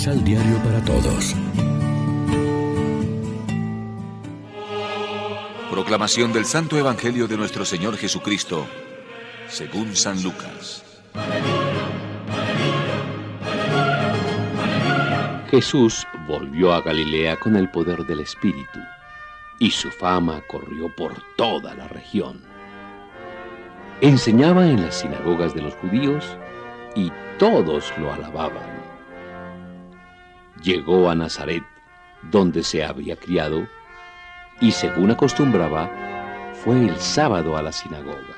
Misal Diario para Todos. Proclamación del Santo Evangelio de nuestro Señor Jesucristo, según San Lucas. Jesús volvió a Galilea con el poder del Espíritu, y su fama corrió por toda la región. Enseñaba en las sinagogas de los judíos, y todos lo alababan. Llegó a Nazaret, donde se había criado, y según acostumbraba, fue el sábado a la sinagoga.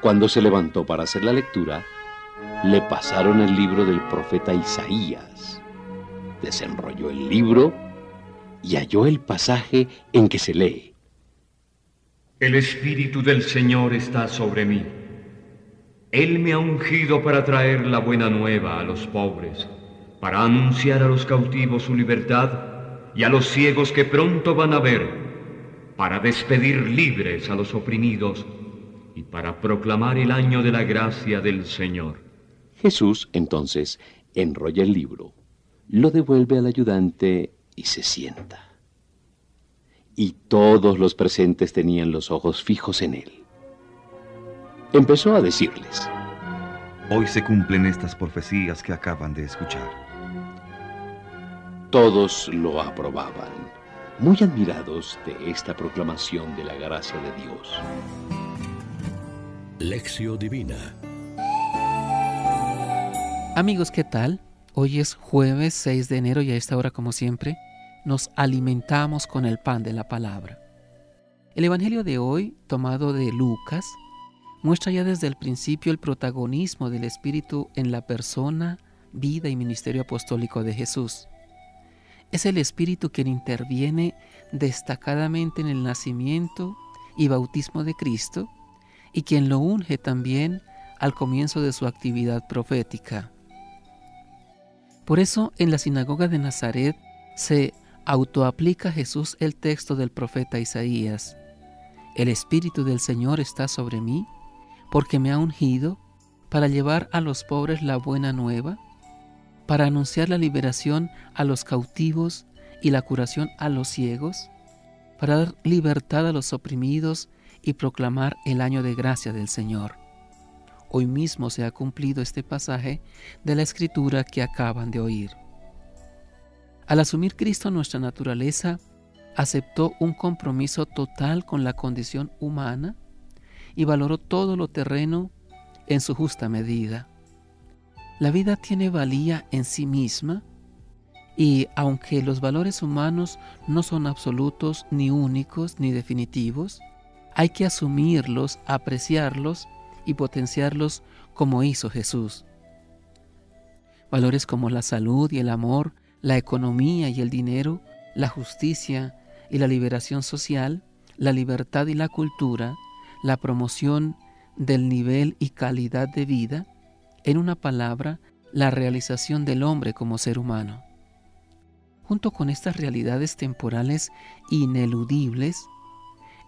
Cuando se levantó para hacer la lectura, le pasaron el libro del profeta Isaías desenrolló el libro y halló el pasaje en que se lee. El Espíritu del Señor está sobre mí. Él me ha ungido para traer la buena nueva a los pobres, para anunciar a los cautivos su libertad y a los ciegos que pronto van a ver, para despedir libres a los oprimidos y para proclamar el año de la gracia del Señor. Jesús entonces enrolla el libro lo devuelve al ayudante y se sienta. Y todos los presentes tenían los ojos fijos en él. Empezó a decirles, Hoy se cumplen estas profecías que acaban de escuchar. Todos lo aprobaban, muy admirados de esta proclamación de la gracia de Dios. Lección Divina Amigos, ¿qué tal? Hoy es jueves 6 de enero y a esta hora, como siempre, nos alimentamos con el pan de la palabra. El Evangelio de hoy, tomado de Lucas, muestra ya desde el principio el protagonismo del Espíritu en la persona, vida y ministerio apostólico de Jesús. Es el Espíritu quien interviene destacadamente en el nacimiento y bautismo de Cristo y quien lo unge también al comienzo de su actividad profética. Por eso en la sinagoga de Nazaret se autoaplica Jesús el texto del profeta Isaías. El Espíritu del Señor está sobre mí porque me ha ungido para llevar a los pobres la buena nueva, para anunciar la liberación a los cautivos y la curación a los ciegos, para dar libertad a los oprimidos y proclamar el año de gracia del Señor. Hoy mismo se ha cumplido este pasaje de la escritura que acaban de oír. Al asumir Cristo nuestra naturaleza, aceptó un compromiso total con la condición humana y valoró todo lo terreno en su justa medida. La vida tiene valía en sí misma y aunque los valores humanos no son absolutos, ni únicos, ni definitivos, hay que asumirlos, apreciarlos y potenciarlos como hizo Jesús. Valores como la salud y el amor, la economía y el dinero, la justicia y la liberación social, la libertad y la cultura, la promoción del nivel y calidad de vida, en una palabra, la realización del hombre como ser humano. Junto con estas realidades temporales ineludibles,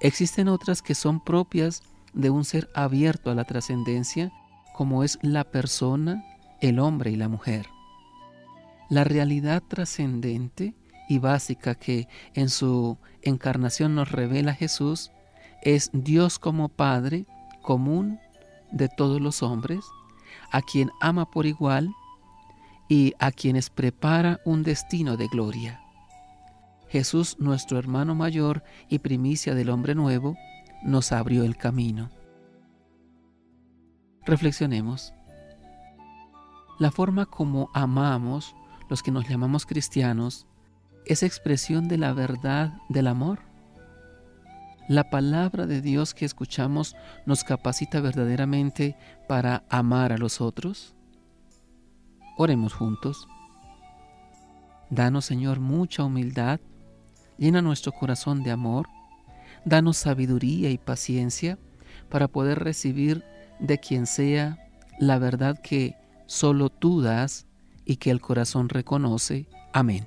existen otras que son propias de un ser abierto a la trascendencia como es la persona, el hombre y la mujer. La realidad trascendente y básica que en su encarnación nos revela Jesús es Dios como Padre común de todos los hombres, a quien ama por igual y a quienes prepara un destino de gloria. Jesús, nuestro hermano mayor y primicia del hombre nuevo, nos abrió el camino. Reflexionemos. La forma como amamos los que nos llamamos cristianos es expresión de la verdad del amor. La palabra de Dios que escuchamos nos capacita verdaderamente para amar a los otros. Oremos juntos. Danos, Señor, mucha humildad, llena nuestro corazón de amor Danos sabiduría y paciencia para poder recibir de quien sea la verdad que solo tú das y que el corazón reconoce. Amén.